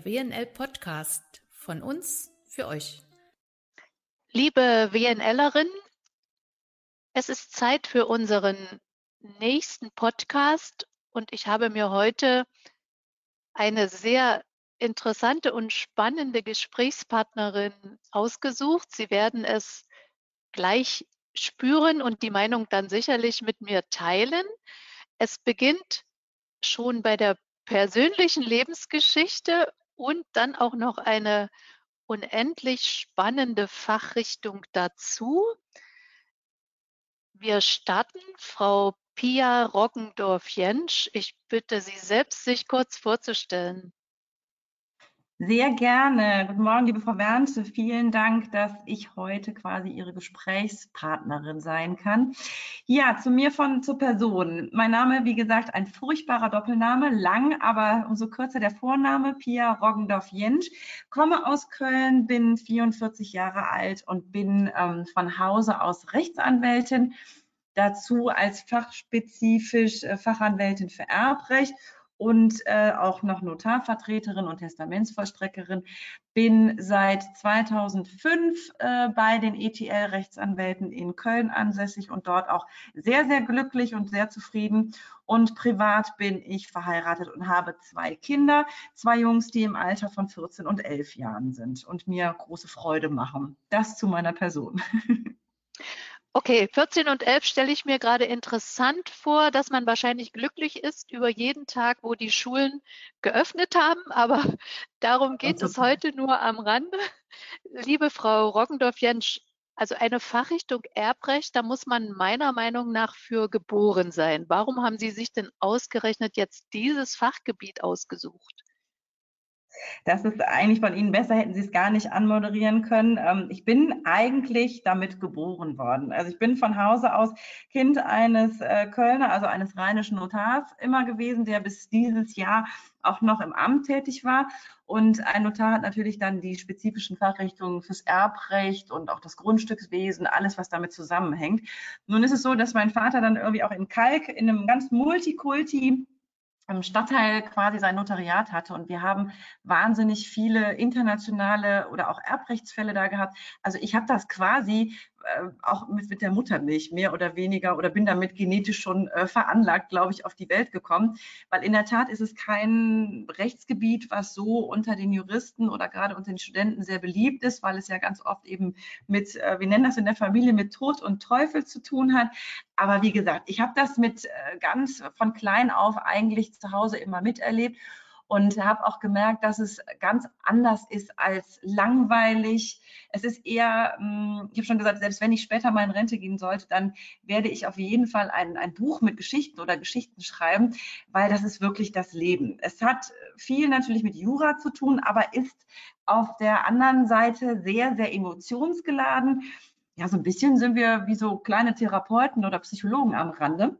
der WNL Podcast von uns für euch. Liebe WNLerin, es ist Zeit für unseren nächsten Podcast und ich habe mir heute eine sehr interessante und spannende Gesprächspartnerin ausgesucht. Sie werden es gleich spüren und die Meinung dann sicherlich mit mir teilen. Es beginnt schon bei der persönlichen Lebensgeschichte und dann auch noch eine unendlich spannende Fachrichtung dazu. Wir starten. Frau Pia Roggendorf-Jensch, ich bitte Sie selbst, sich kurz vorzustellen. Sehr gerne. Guten Morgen, liebe Frau Wernte. Vielen Dank, dass ich heute quasi Ihre Gesprächspartnerin sein kann. Ja, zu mir von zur Person. Mein Name, wie gesagt, ein furchtbarer Doppelname, lang, aber umso kürzer der Vorname, Pia Roggendorf-Jentsch. Komme aus Köln, bin 44 Jahre alt und bin ähm, von Hause aus Rechtsanwältin. Dazu als fachspezifisch äh, Fachanwältin für Erbrecht und äh, auch noch Notarvertreterin und Testamentsvollstreckerin. Bin seit 2005 äh, bei den ETL-Rechtsanwälten in Köln ansässig und dort auch sehr, sehr glücklich und sehr zufrieden. Und privat bin ich verheiratet und habe zwei Kinder, zwei Jungs, die im Alter von 14 und 11 Jahren sind und mir große Freude machen. Das zu meiner Person. Okay, 14 und 11 stelle ich mir gerade interessant vor, dass man wahrscheinlich glücklich ist über jeden Tag, wo die Schulen geöffnet haben, aber darum geht es heute nur am Rande. Liebe Frau Roggendorf-Jensch, also eine Fachrichtung Erbrecht, da muss man meiner Meinung nach für geboren sein. Warum haben Sie sich denn ausgerechnet jetzt dieses Fachgebiet ausgesucht? Das ist eigentlich von Ihnen besser, hätten Sie es gar nicht anmoderieren können. Ähm, ich bin eigentlich damit geboren worden. Also ich bin von Hause aus Kind eines äh, Kölner, also eines rheinischen Notars immer gewesen, der bis dieses Jahr auch noch im Amt tätig war. Und ein Notar hat natürlich dann die spezifischen Fachrichtungen fürs Erbrecht und auch das Grundstückswesen, alles, was damit zusammenhängt. Nun ist es so, dass mein Vater dann irgendwie auch in Kalk in einem ganz Multikulti im Stadtteil quasi sein Notariat hatte. Und wir haben wahnsinnig viele internationale oder auch Erbrechtsfälle da gehabt. Also ich habe das quasi auch mit, mit der Muttermilch mehr oder weniger oder bin damit genetisch schon äh, veranlagt, glaube ich, auf die Welt gekommen. Weil in der Tat ist es kein Rechtsgebiet, was so unter den Juristen oder gerade unter den Studenten sehr beliebt ist, weil es ja ganz oft eben mit, äh, wir nennen das in der Familie, mit Tod und Teufel zu tun hat. Aber wie gesagt, ich habe das mit äh, ganz von klein auf eigentlich zu Hause immer miterlebt und habe auch gemerkt, dass es ganz anders ist als langweilig. Es ist eher, hm, ich habe schon gesagt, selbst wenn ich später mal in Rente gehen sollte, dann werde ich auf jeden Fall ein, ein Buch mit Geschichten oder Geschichten schreiben, weil das ist wirklich das Leben. Es hat viel natürlich mit Jura zu tun, aber ist auf der anderen Seite sehr, sehr emotionsgeladen. Ja, so ein bisschen sind wir wie so kleine Therapeuten oder Psychologen am Rande.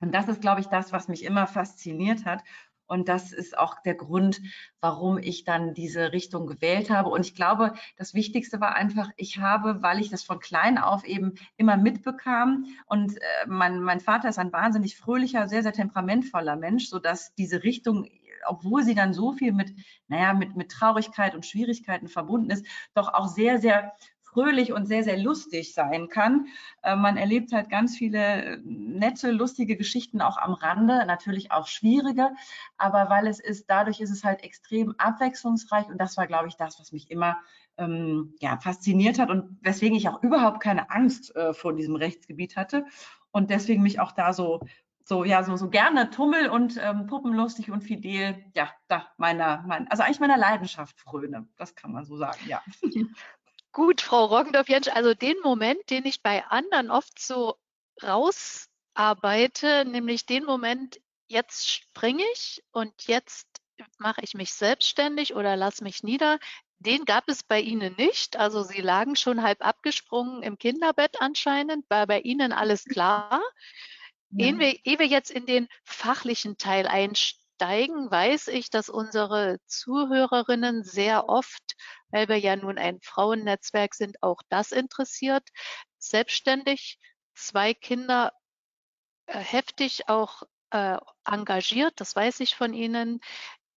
Und das ist, glaube ich, das, was mich immer fasziniert hat. Und das ist auch der Grund, warum ich dann diese Richtung gewählt habe. Und ich glaube, das Wichtigste war einfach, ich habe, weil ich das von klein auf eben immer mitbekam und äh, mein, mein Vater ist ein wahnsinnig fröhlicher, sehr, sehr temperamentvoller Mensch, sodass diese Richtung obwohl sie dann so viel mit, naja, mit, mit Traurigkeit und Schwierigkeiten verbunden ist, doch auch sehr, sehr fröhlich und sehr, sehr lustig sein kann. Äh, man erlebt halt ganz viele äh, nette, lustige Geschichten auch am Rande, natürlich auch schwierige, aber weil es ist, dadurch ist es halt extrem abwechslungsreich und das war, glaube ich, das, was mich immer ähm, ja, fasziniert hat und weswegen ich auch überhaupt keine Angst äh, vor diesem Rechtsgebiet hatte und deswegen mich auch da so so ja so so gerne tummel und ähm, puppenlustig und fidel ja da meiner mein, also eigentlich meiner Leidenschaft fröne das kann man so sagen ja Gut, Frau Roggendorf-Jentsch, also den Moment, den ich bei anderen oft so rausarbeite, nämlich den Moment, jetzt springe ich und jetzt mache ich mich selbstständig oder lasse mich nieder, den gab es bei Ihnen nicht. Also Sie lagen schon halb abgesprungen im Kinderbett anscheinend. War bei Ihnen alles klar? Ja. Ehe, wir, ehe wir jetzt in den fachlichen Teil einsteigen, weiß ich, dass unsere Zuhörerinnen sehr oft weil wir ja nun ein Frauennetzwerk sind, auch das interessiert. Selbstständig, zwei Kinder äh, heftig auch äh, engagiert, das weiß ich von Ihnen.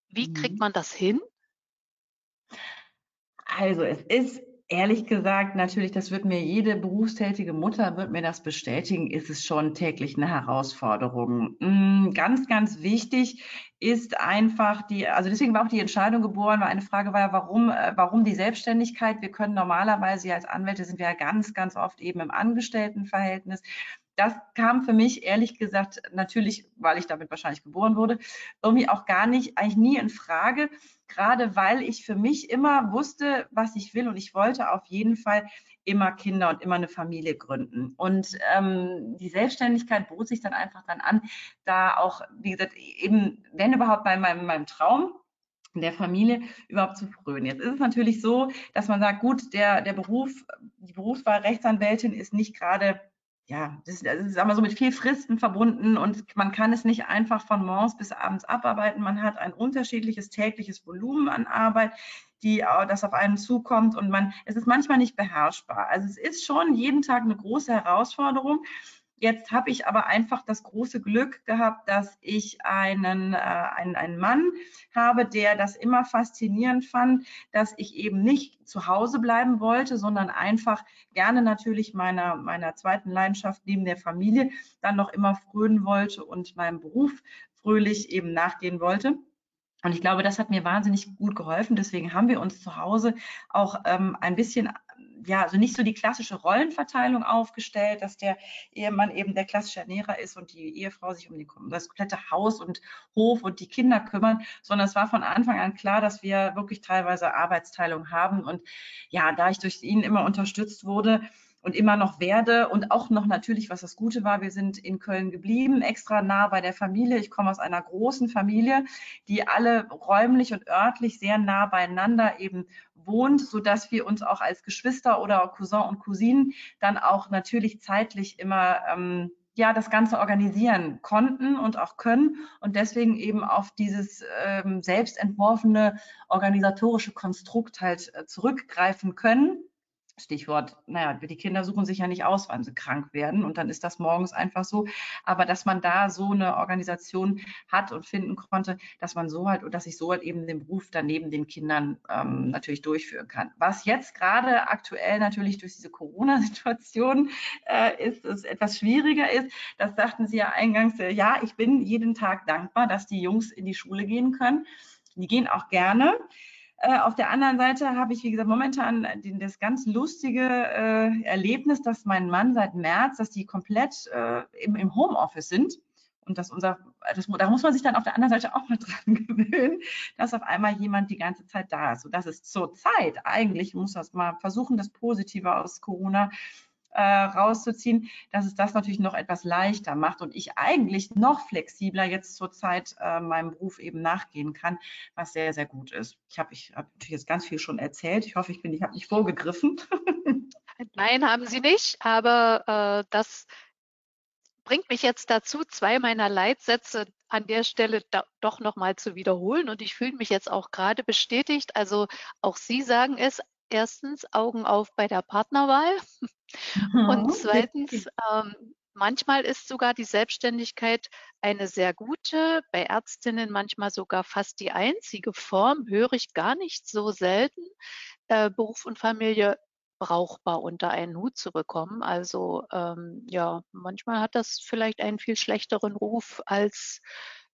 Wie mhm. kriegt man das hin? Also es ist Ehrlich gesagt, natürlich, das wird mir jede berufstätige Mutter wird mir das bestätigen, ist es schon täglich eine Herausforderung. Mm, ganz, ganz wichtig ist einfach die, also deswegen war auch die Entscheidung geboren, weil eine Frage war ja, warum, äh, warum die Selbstständigkeit? Wir können normalerweise als Anwälte sind wir ja ganz, ganz oft eben im Angestelltenverhältnis das kam für mich ehrlich gesagt natürlich, weil ich damit wahrscheinlich geboren wurde, irgendwie auch gar nicht, eigentlich nie in Frage, gerade weil ich für mich immer wusste, was ich will und ich wollte auf jeden Fall immer Kinder und immer eine Familie gründen. Und ähm, die Selbstständigkeit bot sich dann einfach dann an, da auch, wie gesagt, eben, wenn überhaupt bei meinem, meinem Traum, der Familie überhaupt zu frönen. Jetzt ist es natürlich so, dass man sagt, gut, der, der Beruf, die Berufswahl Rechtsanwältin ist nicht gerade ja, das, das ist aber so mit viel Fristen verbunden und man kann es nicht einfach von morgens bis abends abarbeiten. Man hat ein unterschiedliches tägliches Volumen an Arbeit, die das auf einen zukommt und man, es ist manchmal nicht beherrschbar. Also es ist schon jeden Tag eine große Herausforderung. Jetzt habe ich aber einfach das große Glück gehabt, dass ich einen, äh, einen, einen Mann habe, der das immer faszinierend fand, dass ich eben nicht zu Hause bleiben wollte, sondern einfach gerne natürlich meiner, meiner zweiten Leidenschaft neben der Familie dann noch immer frönen wollte und meinem Beruf fröhlich eben nachgehen wollte. Und ich glaube, das hat mir wahnsinnig gut geholfen. Deswegen haben wir uns zu Hause auch ähm, ein bisschen ja, also nicht so die klassische Rollenverteilung aufgestellt, dass der Ehemann eben der klassische Ernährer ist und die Ehefrau sich um, die, um das komplette Haus und Hof und die Kinder kümmern, sondern es war von Anfang an klar, dass wir wirklich teilweise Arbeitsteilung haben. Und ja, da ich durch ihn immer unterstützt wurde, und immer noch werde und auch noch natürlich, was das Gute war, wir sind in Köln geblieben, extra nah bei der Familie. Ich komme aus einer großen Familie, die alle räumlich und örtlich sehr nah beieinander eben wohnt, so dass wir uns auch als Geschwister oder Cousin und Cousinen dann auch natürlich zeitlich immer ähm, ja das Ganze organisieren konnten und auch können und deswegen eben auf dieses ähm, selbst entworfene organisatorische Konstrukt halt äh, zurückgreifen können Stichwort, naja, die Kinder suchen sich ja nicht aus, wann sie krank werden und dann ist das morgens einfach so. Aber dass man da so eine Organisation hat und finden konnte, dass man so halt, dass ich so halt eben den Beruf daneben den Kindern ähm, natürlich durchführen kann. Was jetzt gerade aktuell natürlich durch diese Corona-Situation äh, ist, es etwas schwieriger ist, das sagten Sie ja eingangs, äh, ja, ich bin jeden Tag dankbar, dass die Jungs in die Schule gehen können. Die gehen auch gerne. Äh, auf der anderen Seite habe ich, wie gesagt, momentan das ganz lustige äh, Erlebnis, dass mein Mann seit März, dass die komplett äh, im, im Homeoffice sind und dass unser, das, da muss man sich dann auf der anderen Seite auch mal dran gewöhnen, dass auf einmal jemand die ganze Zeit da ist. Und das ist zur Zeit eigentlich, muss das mal versuchen, das Positive aus Corona äh, rauszuziehen, dass es das natürlich noch etwas leichter macht und ich eigentlich noch flexibler jetzt zurzeit äh, meinem Beruf eben nachgehen kann, was sehr, sehr gut ist. Ich habe ich hab natürlich jetzt ganz viel schon erzählt. Ich hoffe, ich bin, ich habe nicht vorgegriffen. Nein, haben Sie nicht, aber äh, das bringt mich jetzt dazu, zwei meiner Leitsätze an der Stelle da, doch nochmal zu wiederholen. Und ich fühle mich jetzt auch gerade bestätigt. Also auch Sie sagen es, erstens Augen auf bei der Partnerwahl. Und zweitens, ähm, manchmal ist sogar die Selbstständigkeit eine sehr gute, bei Ärztinnen manchmal sogar fast die einzige Form, höre ich gar nicht so selten, äh, Beruf und Familie brauchbar unter einen Hut zu bekommen. Also ähm, ja, manchmal hat das vielleicht einen viel schlechteren Ruf, als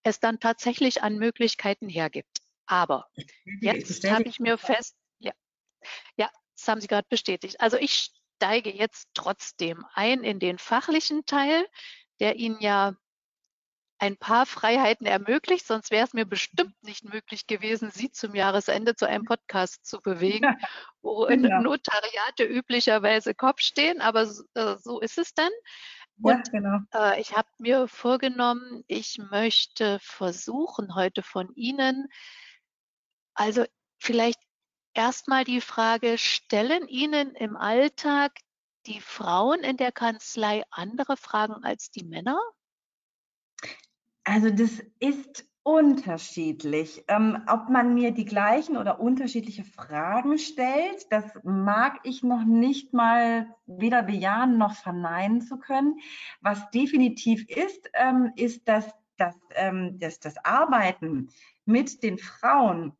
es dann tatsächlich an Möglichkeiten hergibt. Aber jetzt habe ich mir fest, ja, das haben Sie gerade bestätigt. Also ich steige jetzt trotzdem ein in den fachlichen Teil, der Ihnen ja ein paar Freiheiten ermöglicht, sonst wäre es mir bestimmt nicht möglich gewesen, Sie zum Jahresende zu einem Podcast zu bewegen, wo genau. Notariate üblicherweise Kopf stehen, aber äh, so ist es dann. Und ja, genau. äh, ich habe mir vorgenommen, ich möchte versuchen, heute von Ihnen, also vielleicht erstmal die Frage, stellen Ihnen im Alltag die Frauen in der Kanzlei andere Fragen als die Männer? Also das ist unterschiedlich. Ähm, ob man mir die gleichen oder unterschiedliche Fragen stellt, das mag ich noch nicht mal weder bejahen noch verneinen zu können. Was definitiv ist, ähm, ist, dass, dass, ähm, dass das Arbeiten mit den Frauen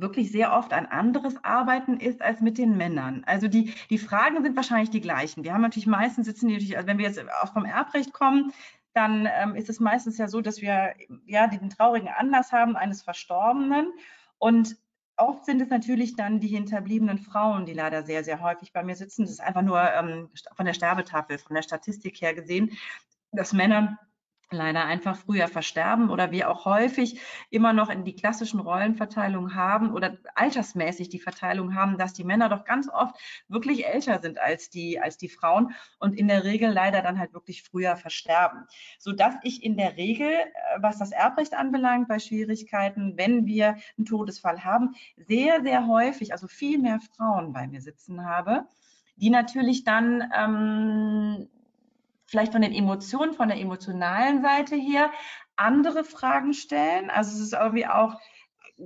wirklich sehr oft ein anderes Arbeiten ist als mit den Männern. Also die, die Fragen sind wahrscheinlich die gleichen. Wir haben natürlich meistens sitzen die natürlich, also wenn wir jetzt auch vom Erbrecht kommen, dann ähm, ist es meistens ja so, dass wir ja den traurigen Anlass haben eines Verstorbenen und oft sind es natürlich dann die hinterbliebenen Frauen, die leider sehr, sehr häufig bei mir sitzen. Das ist einfach nur ähm, von der Sterbetafel, von der Statistik her gesehen, dass Männer leider einfach früher versterben oder wir auch häufig immer noch in die klassischen Rollenverteilungen haben oder altersmäßig die Verteilung haben, dass die Männer doch ganz oft wirklich älter sind als die, als die Frauen und in der Regel leider dann halt wirklich früher versterben. Sodass ich in der Regel, äh, was das Erbrecht anbelangt, bei Schwierigkeiten, wenn wir einen Todesfall haben, sehr, sehr häufig, also viel mehr Frauen bei mir sitzen habe, die natürlich dann ähm, vielleicht von den Emotionen, von der emotionalen Seite her andere Fragen stellen. Also es ist irgendwie auch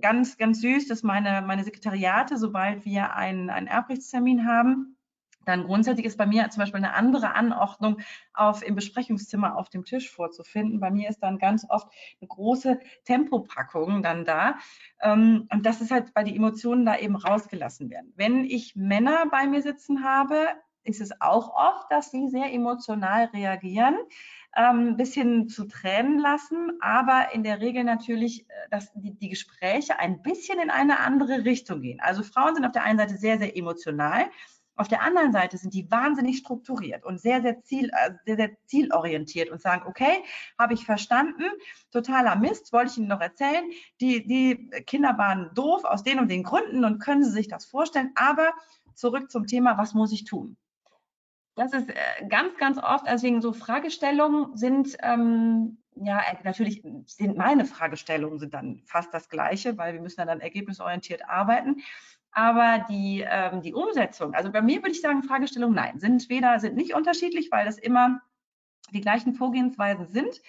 ganz, ganz süß, dass meine, meine Sekretariate, sobald wir einen, einen Erbrechtstermin haben, dann grundsätzlich ist bei mir zum Beispiel eine andere Anordnung auf, im Besprechungszimmer auf dem Tisch vorzufinden. Bei mir ist dann ganz oft eine große Tempopackung dann da. Ähm, und das ist halt, weil die Emotionen da eben rausgelassen werden. Wenn ich Männer bei mir sitzen habe, ist es auch oft, dass sie sehr emotional reagieren, ein ähm, bisschen zu Tränen lassen, aber in der Regel natürlich, äh, dass die, die Gespräche ein bisschen in eine andere Richtung gehen. Also Frauen sind auf der einen Seite sehr, sehr emotional. Auf der anderen Seite sind die wahnsinnig strukturiert und sehr, sehr, ziel, äh, sehr, sehr zielorientiert und sagen, okay, habe ich verstanden, totaler Mist, wollte ich Ihnen noch erzählen. Die, die Kinder waren doof aus den und den Gründen und können Sie sich das vorstellen. Aber zurück zum Thema, was muss ich tun? Das ist äh, ganz, ganz oft, deswegen so Fragestellungen sind, ähm, ja, äh, natürlich sind meine Fragestellungen sind dann fast das gleiche, weil wir müssen dann, dann ergebnisorientiert arbeiten. Aber die, ähm, die Umsetzung, also bei mir würde ich sagen, Fragestellungen nein, sind weder, sind nicht unterschiedlich, weil das immer die gleichen Vorgehensweisen sind.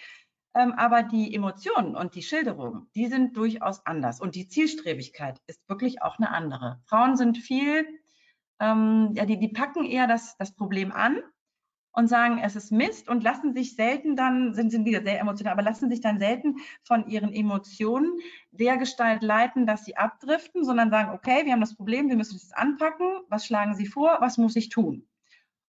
Ähm, aber die Emotionen und die Schilderungen, die sind durchaus anders. Und die Zielstrebigkeit ist wirklich auch eine andere. Frauen sind viel ähm, ja, die, die packen eher das, das Problem an und sagen, es ist Mist und lassen sich selten dann, sind, sind wieder sehr emotional, aber lassen sich dann selten von ihren Emotionen der Gestalt leiten, dass sie abdriften, sondern sagen, okay, wir haben das Problem, wir müssen es anpacken, was schlagen Sie vor, was muss ich tun?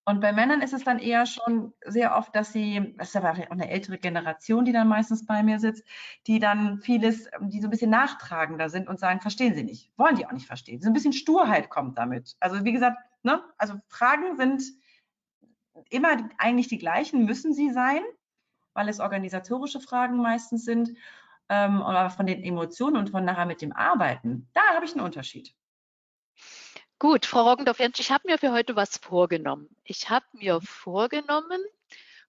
Und bei Männern ist es dann eher schon sehr oft, dass sie, das ist aber auch eine ältere Generation, die dann meistens bei mir sitzt, die dann vieles, die so ein bisschen nachtragender sind und sagen, verstehen sie nicht, wollen die auch nicht verstehen. So ein bisschen Sturheit kommt damit. Also wie gesagt, ne, also Fragen sind immer eigentlich die gleichen, müssen sie sein, weil es organisatorische Fragen meistens sind. Ähm, aber von den Emotionen und von nachher mit dem Arbeiten, da habe ich einen Unterschied. Gut, Frau Roggendorf-Jentsch, ich habe mir für heute was vorgenommen. Ich habe mir vorgenommen,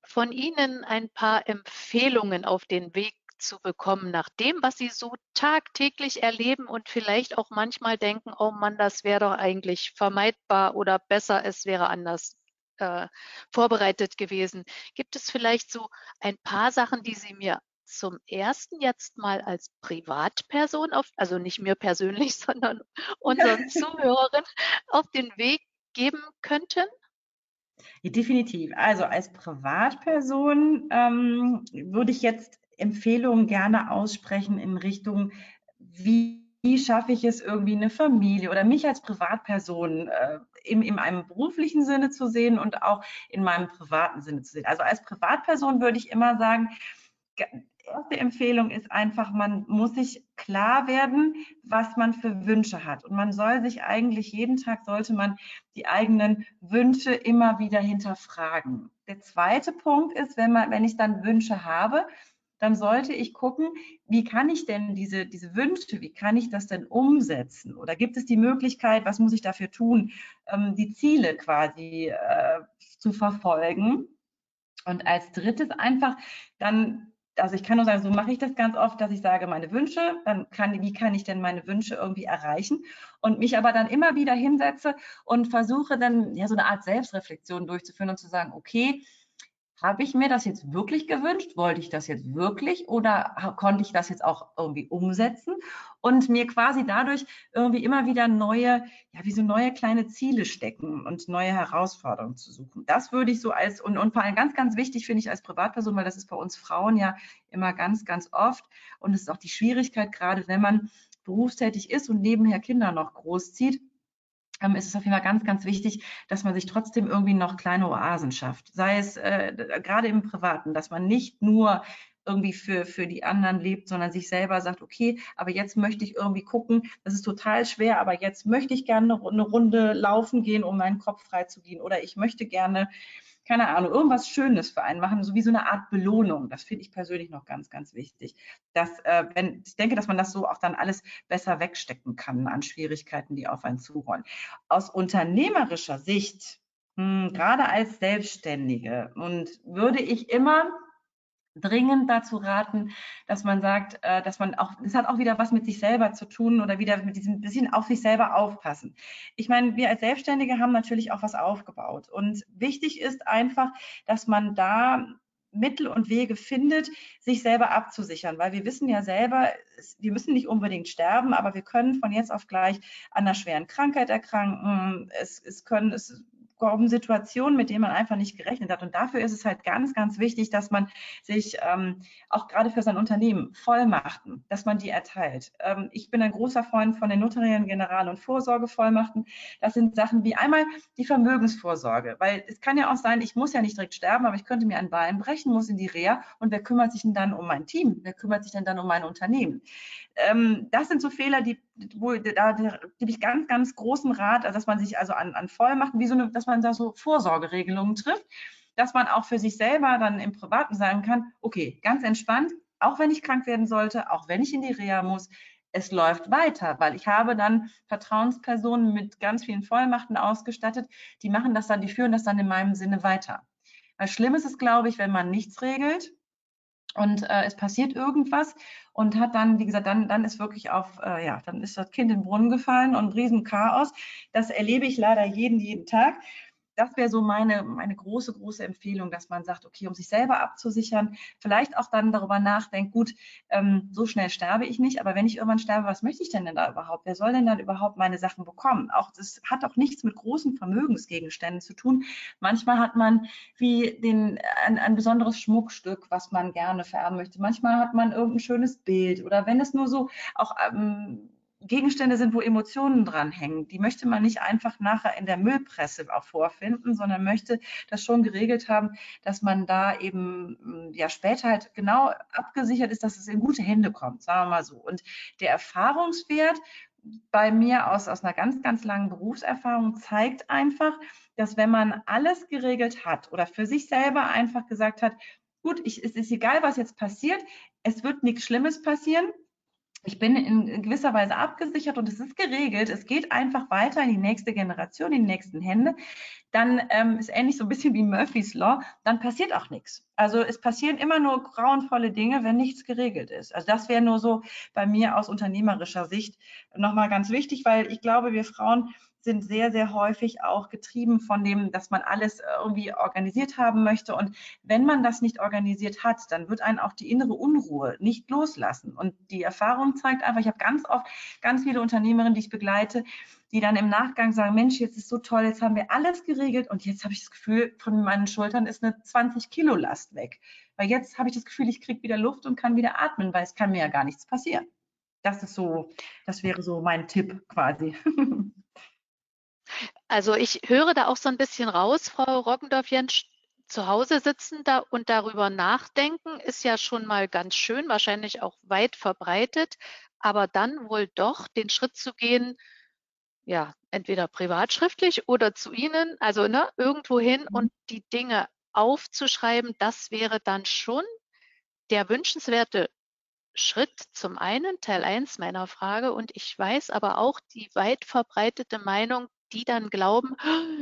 von Ihnen ein paar Empfehlungen auf den Weg zu bekommen, nach dem, was Sie so tagtäglich erleben und vielleicht auch manchmal denken, oh Mann, das wäre doch eigentlich vermeidbar oder besser, es wäre anders äh, vorbereitet gewesen. Gibt es vielleicht so ein paar Sachen, die Sie mir zum ersten jetzt mal als Privatperson auf, also nicht mir persönlich, sondern unseren Zuhörern auf den Weg geben könnten? Ja, definitiv. Also als Privatperson ähm, würde ich jetzt Empfehlungen gerne aussprechen in Richtung, wie, wie schaffe ich es irgendwie eine Familie oder mich als Privatperson äh, in, in einem beruflichen Sinne zu sehen und auch in meinem privaten Sinne zu sehen. Also als Privatperson würde ich immer sagen, erste Empfehlung ist einfach, man muss sich klar werden, was man für Wünsche hat. Und man soll sich eigentlich jeden Tag, sollte man die eigenen Wünsche immer wieder hinterfragen. Der zweite Punkt ist, wenn, man, wenn ich dann Wünsche habe, dann sollte ich gucken, wie kann ich denn diese, diese Wünsche, wie kann ich das denn umsetzen? Oder gibt es die Möglichkeit, was muss ich dafür tun, ähm, die Ziele quasi äh, zu verfolgen? Und als drittes einfach dann also ich kann nur sagen, so mache ich das ganz oft, dass ich sage, meine Wünsche, dann kann, wie kann ich denn meine Wünsche irgendwie erreichen? Und mich aber dann immer wieder hinsetze und versuche dann ja so eine Art Selbstreflexion durchzuführen und zu sagen, okay, habe ich mir das jetzt wirklich gewünscht? Wollte ich das jetzt wirklich oder konnte ich das jetzt auch irgendwie umsetzen und mir quasi dadurch irgendwie immer wieder neue, ja, wie so neue kleine Ziele stecken und neue Herausforderungen zu suchen. Das würde ich so als, und, und vor allem ganz, ganz wichtig finde ich als Privatperson, weil das ist bei uns Frauen ja immer ganz, ganz oft und es ist auch die Schwierigkeit, gerade wenn man berufstätig ist und nebenher Kinder noch großzieht, ähm, ist es auf jeden Fall ganz, ganz wichtig, dass man sich trotzdem irgendwie noch kleine Oasen schafft. Sei es äh, gerade im Privaten, dass man nicht nur irgendwie für, für die anderen lebt, sondern sich selber sagt, okay, aber jetzt möchte ich irgendwie gucken, das ist total schwer, aber jetzt möchte ich gerne eine Runde laufen gehen, um meinen Kopf frei zu gehen. Oder ich möchte gerne keine Ahnung, irgendwas Schönes für einen machen, so wie so eine Art Belohnung. Das finde ich persönlich noch ganz, ganz wichtig. Dass, äh, wenn, ich denke, dass man das so auch dann alles besser wegstecken kann an Schwierigkeiten, die auf einen zurollen. Aus unternehmerischer Sicht, mh, hm, gerade als Selbstständige, und würde ich immer dringend dazu raten, dass man sagt, äh, dass man auch, es hat auch wieder was mit sich selber zu tun oder wieder mit diesem bisschen auf sich selber aufpassen. Ich meine, wir als Selbstständige haben natürlich auch was aufgebaut und wichtig ist einfach, dass man da Mittel und Wege findet, sich selber abzusichern, weil wir wissen ja selber, wir müssen nicht unbedingt sterben, aber wir können von jetzt auf gleich an einer schweren Krankheit erkranken. Es, es können, es kommen Situationen, mit denen man einfach nicht gerechnet hat. Und dafür ist es halt ganz, ganz wichtig, dass man sich ähm, auch gerade für sein Unternehmen Vollmachten, dass man die erteilt. Ähm, ich bin ein großer Freund von den notariellen General- und Vorsorgevollmachten. Das sind Sachen wie einmal die Vermögensvorsorge, weil es kann ja auch sein, ich muss ja nicht direkt sterben, aber ich könnte mir ein Bein brechen, muss in die Reha und wer kümmert sich denn dann um mein Team? Wer kümmert sich denn dann um mein Unternehmen? Ähm, das sind so Fehler, die, wo, da, gebe ich ganz, ganz großen Rat, dass man sich also an, an Vollmachten, wie so eine, dass man da so Vorsorgeregelungen trifft, dass man auch für sich selber dann im Privaten sagen kann, okay, ganz entspannt, auch wenn ich krank werden sollte, auch wenn ich in die Reha muss, es läuft weiter, weil ich habe dann Vertrauenspersonen mit ganz vielen Vollmachten ausgestattet, die machen das dann, die führen das dann in meinem Sinne weiter. Weil schlimm ist es, glaube ich, wenn man nichts regelt und äh, es passiert irgendwas und hat dann, wie gesagt, dann, dann ist wirklich auf, äh, ja, dann ist das Kind in den Brunnen gefallen und Riesenchaos. Das erlebe ich leider jeden, jeden Tag das wäre so meine, meine große, große Empfehlung, dass man sagt, okay, um sich selber abzusichern, vielleicht auch dann darüber nachdenkt, gut, ähm, so schnell sterbe ich nicht, aber wenn ich irgendwann sterbe, was möchte ich denn, denn da überhaupt? Wer soll denn dann überhaupt meine Sachen bekommen? Auch das hat auch nichts mit großen Vermögensgegenständen zu tun. Manchmal hat man wie den, ein, ein besonderes Schmuckstück, was man gerne vererben möchte. Manchmal hat man irgendein schönes Bild oder wenn es nur so auch ähm, Gegenstände sind, wo Emotionen dranhängen. Die möchte man nicht einfach nachher in der Müllpresse auch vorfinden, sondern möchte das schon geregelt haben, dass man da eben hm, ja später halt genau abgesichert ist, dass es in gute Hände kommt, sagen wir mal so. Und der Erfahrungswert bei mir aus, aus einer ganz, ganz langen Berufserfahrung zeigt einfach, dass wenn man alles geregelt hat oder für sich selber einfach gesagt hat, gut, ich, es ist egal, was jetzt passiert, es wird nichts Schlimmes passieren, ich bin in gewisser Weise abgesichert und es ist geregelt. Es geht einfach weiter in die nächste Generation, in die nächsten Hände. Dann ähm, ist ähnlich so ein bisschen wie Murphy's Law. Dann passiert auch nichts. Also es passieren immer nur grauenvolle Dinge, wenn nichts geregelt ist. Also das wäre nur so bei mir aus unternehmerischer Sicht nochmal ganz wichtig, weil ich glaube, wir Frauen sind sehr, sehr häufig auch getrieben von dem, dass man alles irgendwie organisiert haben möchte. Und wenn man das nicht organisiert hat, dann wird einen auch die innere Unruhe nicht loslassen. Und die Erfahrung zeigt einfach, ich habe ganz oft ganz viele Unternehmerinnen, die ich begleite, die dann im Nachgang sagen, Mensch, jetzt ist so toll, jetzt haben wir alles geregelt und jetzt habe ich das Gefühl, von meinen Schultern ist eine 20 Kilo Last weg. Weil jetzt habe ich das Gefühl, ich kriege wieder Luft und kann wieder atmen, weil es kann mir ja gar nichts passieren. Das ist so, das wäre so mein Tipp quasi. Also ich höre da auch so ein bisschen raus, Frau Roggendorf-Jensch, zu Hause sitzen da und darüber nachdenken ist ja schon mal ganz schön, wahrscheinlich auch weit verbreitet, aber dann wohl doch den Schritt zu gehen, ja, entweder privatschriftlich oder zu Ihnen, also ne, irgendwo hin mhm. und die Dinge aufzuschreiben, das wäre dann schon der wünschenswerte Schritt zum einen, Teil 1 meiner Frage. Und ich weiß aber auch die weit verbreitete Meinung, die dann glauben,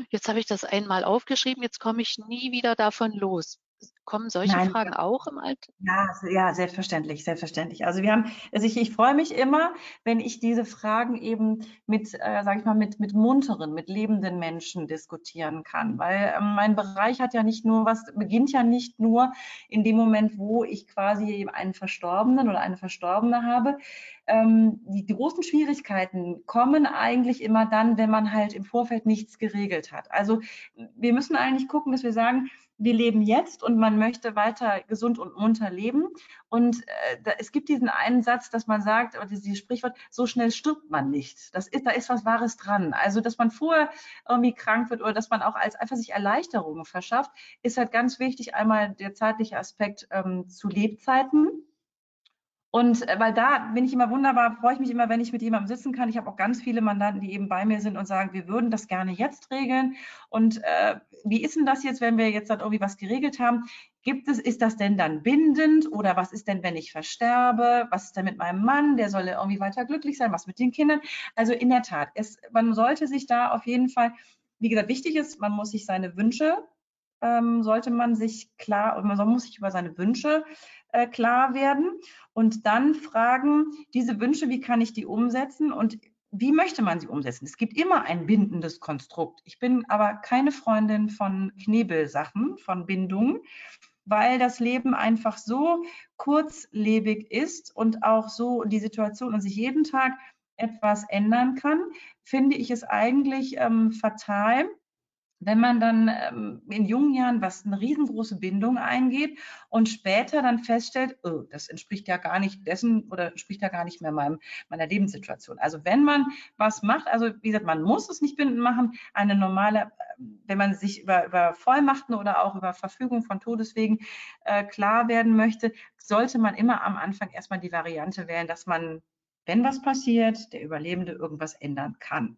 jetzt habe ich das einmal aufgeschrieben, jetzt komme ich nie wieder davon los. Kommen solche Nein. Fragen auch im Alltag? Ja, ja, selbstverständlich, selbstverständlich. Also wir haben, also ich, ich freue mich immer, wenn ich diese Fragen eben mit, äh, sage ich mal, mit, mit munteren, mit lebenden Menschen diskutieren kann. Weil ähm, mein Bereich hat ja nicht nur was, beginnt ja nicht nur in dem Moment, wo ich quasi einen Verstorbenen oder eine Verstorbene habe. Ähm, die, die großen Schwierigkeiten kommen eigentlich immer dann, wenn man halt im Vorfeld nichts geregelt hat. Also wir müssen eigentlich gucken, dass wir sagen, wir leben jetzt und man möchte weiter gesund und munter leben. Und äh, da, es gibt diesen einen Satz, dass man sagt, oder dieses Sprichwort, so schnell stirbt man nicht. Das ist, da ist was Wahres dran. Also, dass man vorher irgendwie krank wird oder dass man auch als einfach sich Erleichterungen verschafft, ist halt ganz wichtig. Einmal der zeitliche Aspekt ähm, zu Lebzeiten und äh, weil da bin ich immer wunderbar, freue ich mich immer, wenn ich mit jemandem sitzen kann. Ich habe auch ganz viele Mandanten, die eben bei mir sind und sagen, wir würden das gerne jetzt regeln. Und äh, wie ist denn das jetzt, wenn wir jetzt dann irgendwie was geregelt haben? Gibt es, ist das denn dann bindend oder was ist denn, wenn ich versterbe? Was ist denn mit meinem Mann? Der soll irgendwie weiter glücklich sein. Was mit den Kindern? Also in der Tat, es, man sollte sich da auf jeden Fall, wie gesagt, wichtig ist, man muss sich seine Wünsche ähm, sollte man sich klar, man muss sich über seine Wünsche äh, klar werden und dann fragen, diese Wünsche, wie kann ich die umsetzen und wie möchte man sie umsetzen? Es gibt immer ein bindendes Konstrukt. Ich bin aber keine Freundin von Knebelsachen, von Bindungen, weil das Leben einfach so kurzlebig ist und auch so die Situation und sich jeden Tag etwas ändern kann, finde ich es eigentlich ähm, fatal, wenn man dann ähm, in jungen Jahren was eine riesengroße Bindung eingeht und später dann feststellt, oh, das entspricht ja gar nicht dessen oder entspricht ja gar nicht mehr meinem, meiner Lebenssituation. Also wenn man was macht, also wie gesagt, man muss es nicht bindend machen, eine normale, wenn man sich über, über Vollmachten oder auch über Verfügung von Todeswegen äh, klar werden möchte, sollte man immer am Anfang erstmal die Variante wählen, dass man, wenn was passiert, der Überlebende irgendwas ändern kann.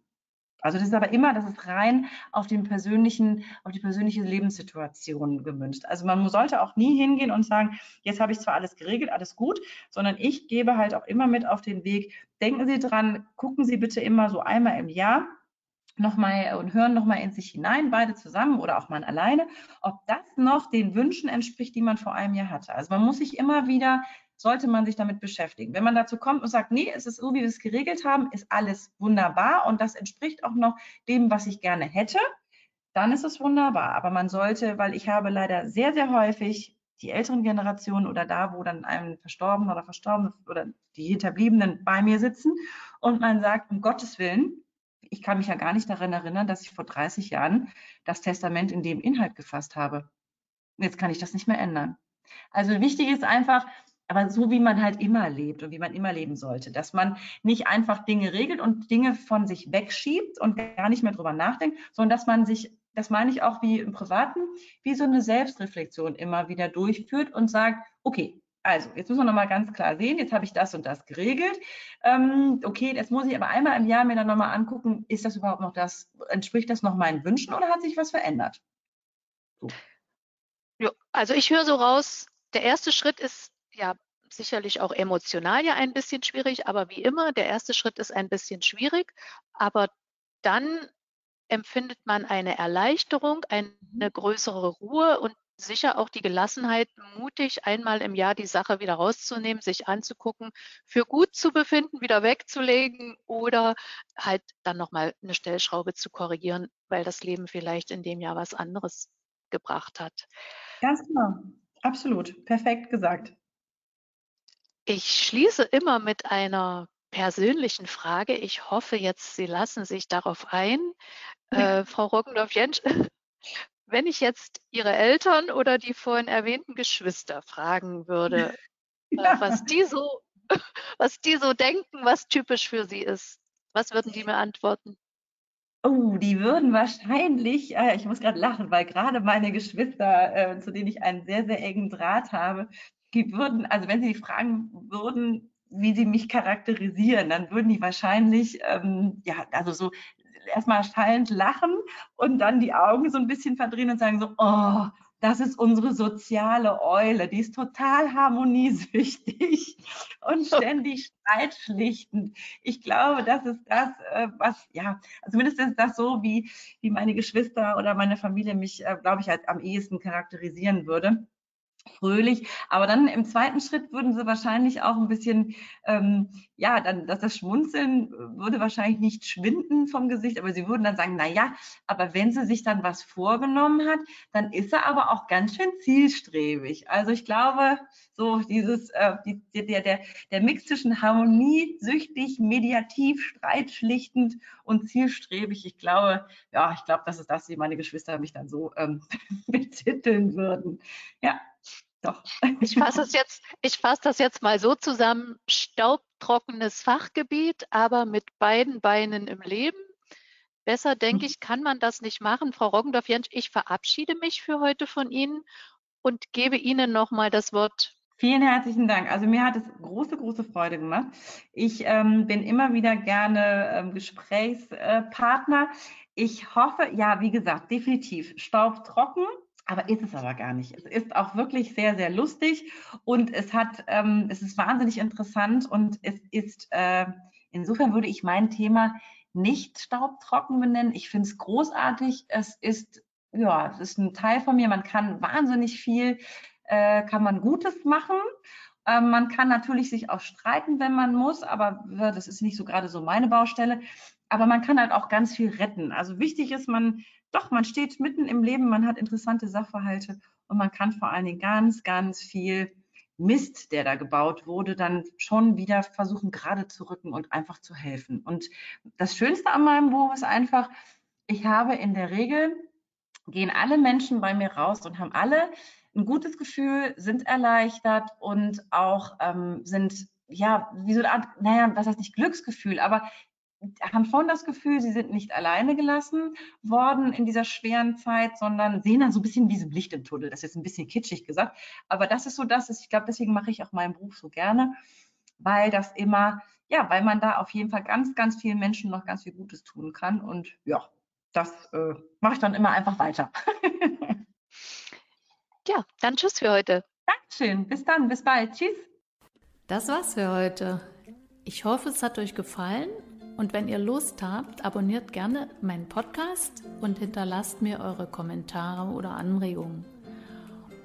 Also das ist aber immer, das ist rein auf den persönlichen, auf die persönliche Lebenssituation gemünzt. Also man sollte auch nie hingehen und sagen, jetzt habe ich zwar alles geregelt, alles gut, sondern ich gebe halt auch immer mit auf den Weg. Denken Sie dran, gucken Sie bitte immer so einmal im Jahr nochmal und hören nochmal in sich hinein, beide zusammen oder auch mal alleine, ob das noch den Wünschen entspricht, die man vor einem Jahr hatte. Also man muss sich immer wieder sollte man sich damit beschäftigen. Wenn man dazu kommt und sagt, nee, es ist so, wie wir es geregelt haben, ist alles wunderbar und das entspricht auch noch dem, was ich gerne hätte, dann ist es wunderbar. Aber man sollte, weil ich habe leider sehr, sehr häufig die älteren Generationen oder da, wo dann ein Verstorbener oder Verstorbener oder die Hinterbliebenen bei mir sitzen und man sagt, um Gottes Willen, ich kann mich ja gar nicht daran erinnern, dass ich vor 30 Jahren das Testament in dem Inhalt gefasst habe. Jetzt kann ich das nicht mehr ändern. Also wichtig ist einfach, aber so wie man halt immer lebt und wie man immer leben sollte, dass man nicht einfach Dinge regelt und Dinge von sich wegschiebt und gar nicht mehr drüber nachdenkt, sondern dass man sich, das meine ich auch wie im Privaten, wie so eine Selbstreflexion immer wieder durchführt und sagt, okay, also, jetzt müssen wir nochmal ganz klar sehen, jetzt habe ich das und das geregelt. Ähm, okay, jetzt muss ich aber einmal im Jahr mir dann nochmal angucken, ist das überhaupt noch das, entspricht das noch meinen Wünschen oder hat sich was verändert? So. Ja, also ich höre so raus, der erste Schritt ist ja sicherlich auch emotional ja ein bisschen schwierig, aber wie immer, der erste Schritt ist ein bisschen schwierig, aber dann empfindet man eine Erleichterung, eine größere Ruhe und sicher auch die Gelassenheit, mutig einmal im Jahr die Sache wieder rauszunehmen, sich anzugucken, für gut zu befinden, wieder wegzulegen oder halt dann nochmal eine Stellschraube zu korrigieren, weil das Leben vielleicht in dem Jahr was anderes gebracht hat. Ganz genau, absolut, perfekt gesagt. Ich schließe immer mit einer persönlichen Frage. Ich hoffe jetzt, Sie lassen sich darauf ein. Äh, Frau Roggendorf-Jentsch, wenn ich jetzt Ihre Eltern oder die vorhin erwähnten Geschwister fragen würde, ja. äh, was, die so, was die so denken, was typisch für sie ist, was würden die mir antworten? Oh, die würden wahrscheinlich, äh, ich muss gerade lachen, weil gerade meine Geschwister, äh, zu denen ich einen sehr, sehr engen Draht habe, die würden, also wenn Sie fragen würden, wie sie mich charakterisieren, dann würden die wahrscheinlich, ähm, ja, also so erstmal schallend lachen und dann die Augen so ein bisschen verdrehen und sagen so, oh, das ist unsere soziale Eule, die ist total harmoniesüchtig und ständig streitschlichtend. Ich glaube, das ist das, äh, was, ja, zumindest ist das so, wie, wie meine Geschwister oder meine Familie mich, äh, glaube ich, halt am ehesten charakterisieren würde. Fröhlich. Aber dann im zweiten Schritt würden sie wahrscheinlich auch ein bisschen, ähm, ja, dann, dass das Schmunzeln würde wahrscheinlich nicht schwinden vom Gesicht, aber sie würden dann sagen, na ja, aber wenn sie sich dann was vorgenommen hat, dann ist er aber auch ganz schön zielstrebig. Also ich glaube, so dieses, äh, die, der, der, der Mix zwischen Harmonie, süchtig, mediativ, streitschlichtend und zielstrebig, ich glaube, ja, ich glaube, das ist das, wie meine Geschwister mich dann so ähm, betiteln würden. Ja. Doch. Ich fasse das jetzt, ich fasse das jetzt mal so zusammen. Staubtrockenes Fachgebiet, aber mit beiden Beinen im Leben. Besser, denke mhm. ich, kann man das nicht machen. Frau Roggendorf-Jentsch, ich verabschiede mich für heute von Ihnen und gebe Ihnen nochmal das Wort. Vielen herzlichen Dank. Also mir hat es große, große Freude gemacht. Ich ähm, bin immer wieder gerne ähm, Gesprächspartner. Ich hoffe, ja, wie gesagt, definitiv staubtrocken aber ist es aber gar nicht. Es ist auch wirklich sehr, sehr lustig und es hat, ähm, es ist wahnsinnig interessant und es ist, äh, insofern würde ich mein Thema nicht staubtrocken benennen. Ich finde es großartig. Es ist, ja, es ist ein Teil von mir. Man kann wahnsinnig viel, äh, kann man Gutes machen. Ähm, man kann natürlich sich auch streiten, wenn man muss, aber das ist nicht so gerade so meine Baustelle. Aber man kann halt auch ganz viel retten. Also wichtig ist, man doch, man steht mitten im Leben, man hat interessante Sachverhalte und man kann vor allen Dingen ganz, ganz viel Mist, der da gebaut wurde, dann schon wieder versuchen, gerade zu rücken und einfach zu helfen. Und das Schönste an meinem Buch ist einfach, ich habe in der Regel, gehen alle Menschen bei mir raus und haben alle ein gutes Gefühl, sind erleichtert und auch ähm, sind ja, wie so eine Art, naja, was heißt nicht Glücksgefühl, aber haben schon das Gefühl, sie sind nicht alleine gelassen worden in dieser schweren Zeit, sondern sehen dann so ein bisschen wie so Licht im Tunnel. Das ist jetzt ein bisschen kitschig gesagt, aber das ist so das, ist, ich glaube, deswegen mache ich auch meinen Beruf so gerne, weil das immer, ja, weil man da auf jeden Fall ganz, ganz vielen Menschen noch ganz viel Gutes tun kann und ja, das äh, mache ich dann immer einfach weiter. ja, dann tschüss für heute. Dankeschön, bis dann, bis bald, tschüss. Das war's für heute. Ich hoffe, es hat euch gefallen und wenn ihr Lust habt, abonniert gerne meinen Podcast und hinterlasst mir eure Kommentare oder Anregungen.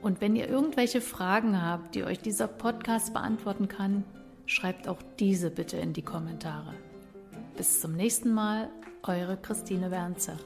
Und wenn ihr irgendwelche Fragen habt, die euch dieser Podcast beantworten kann, schreibt auch diese bitte in die Kommentare. Bis zum nächsten Mal, eure Christine Wernzer.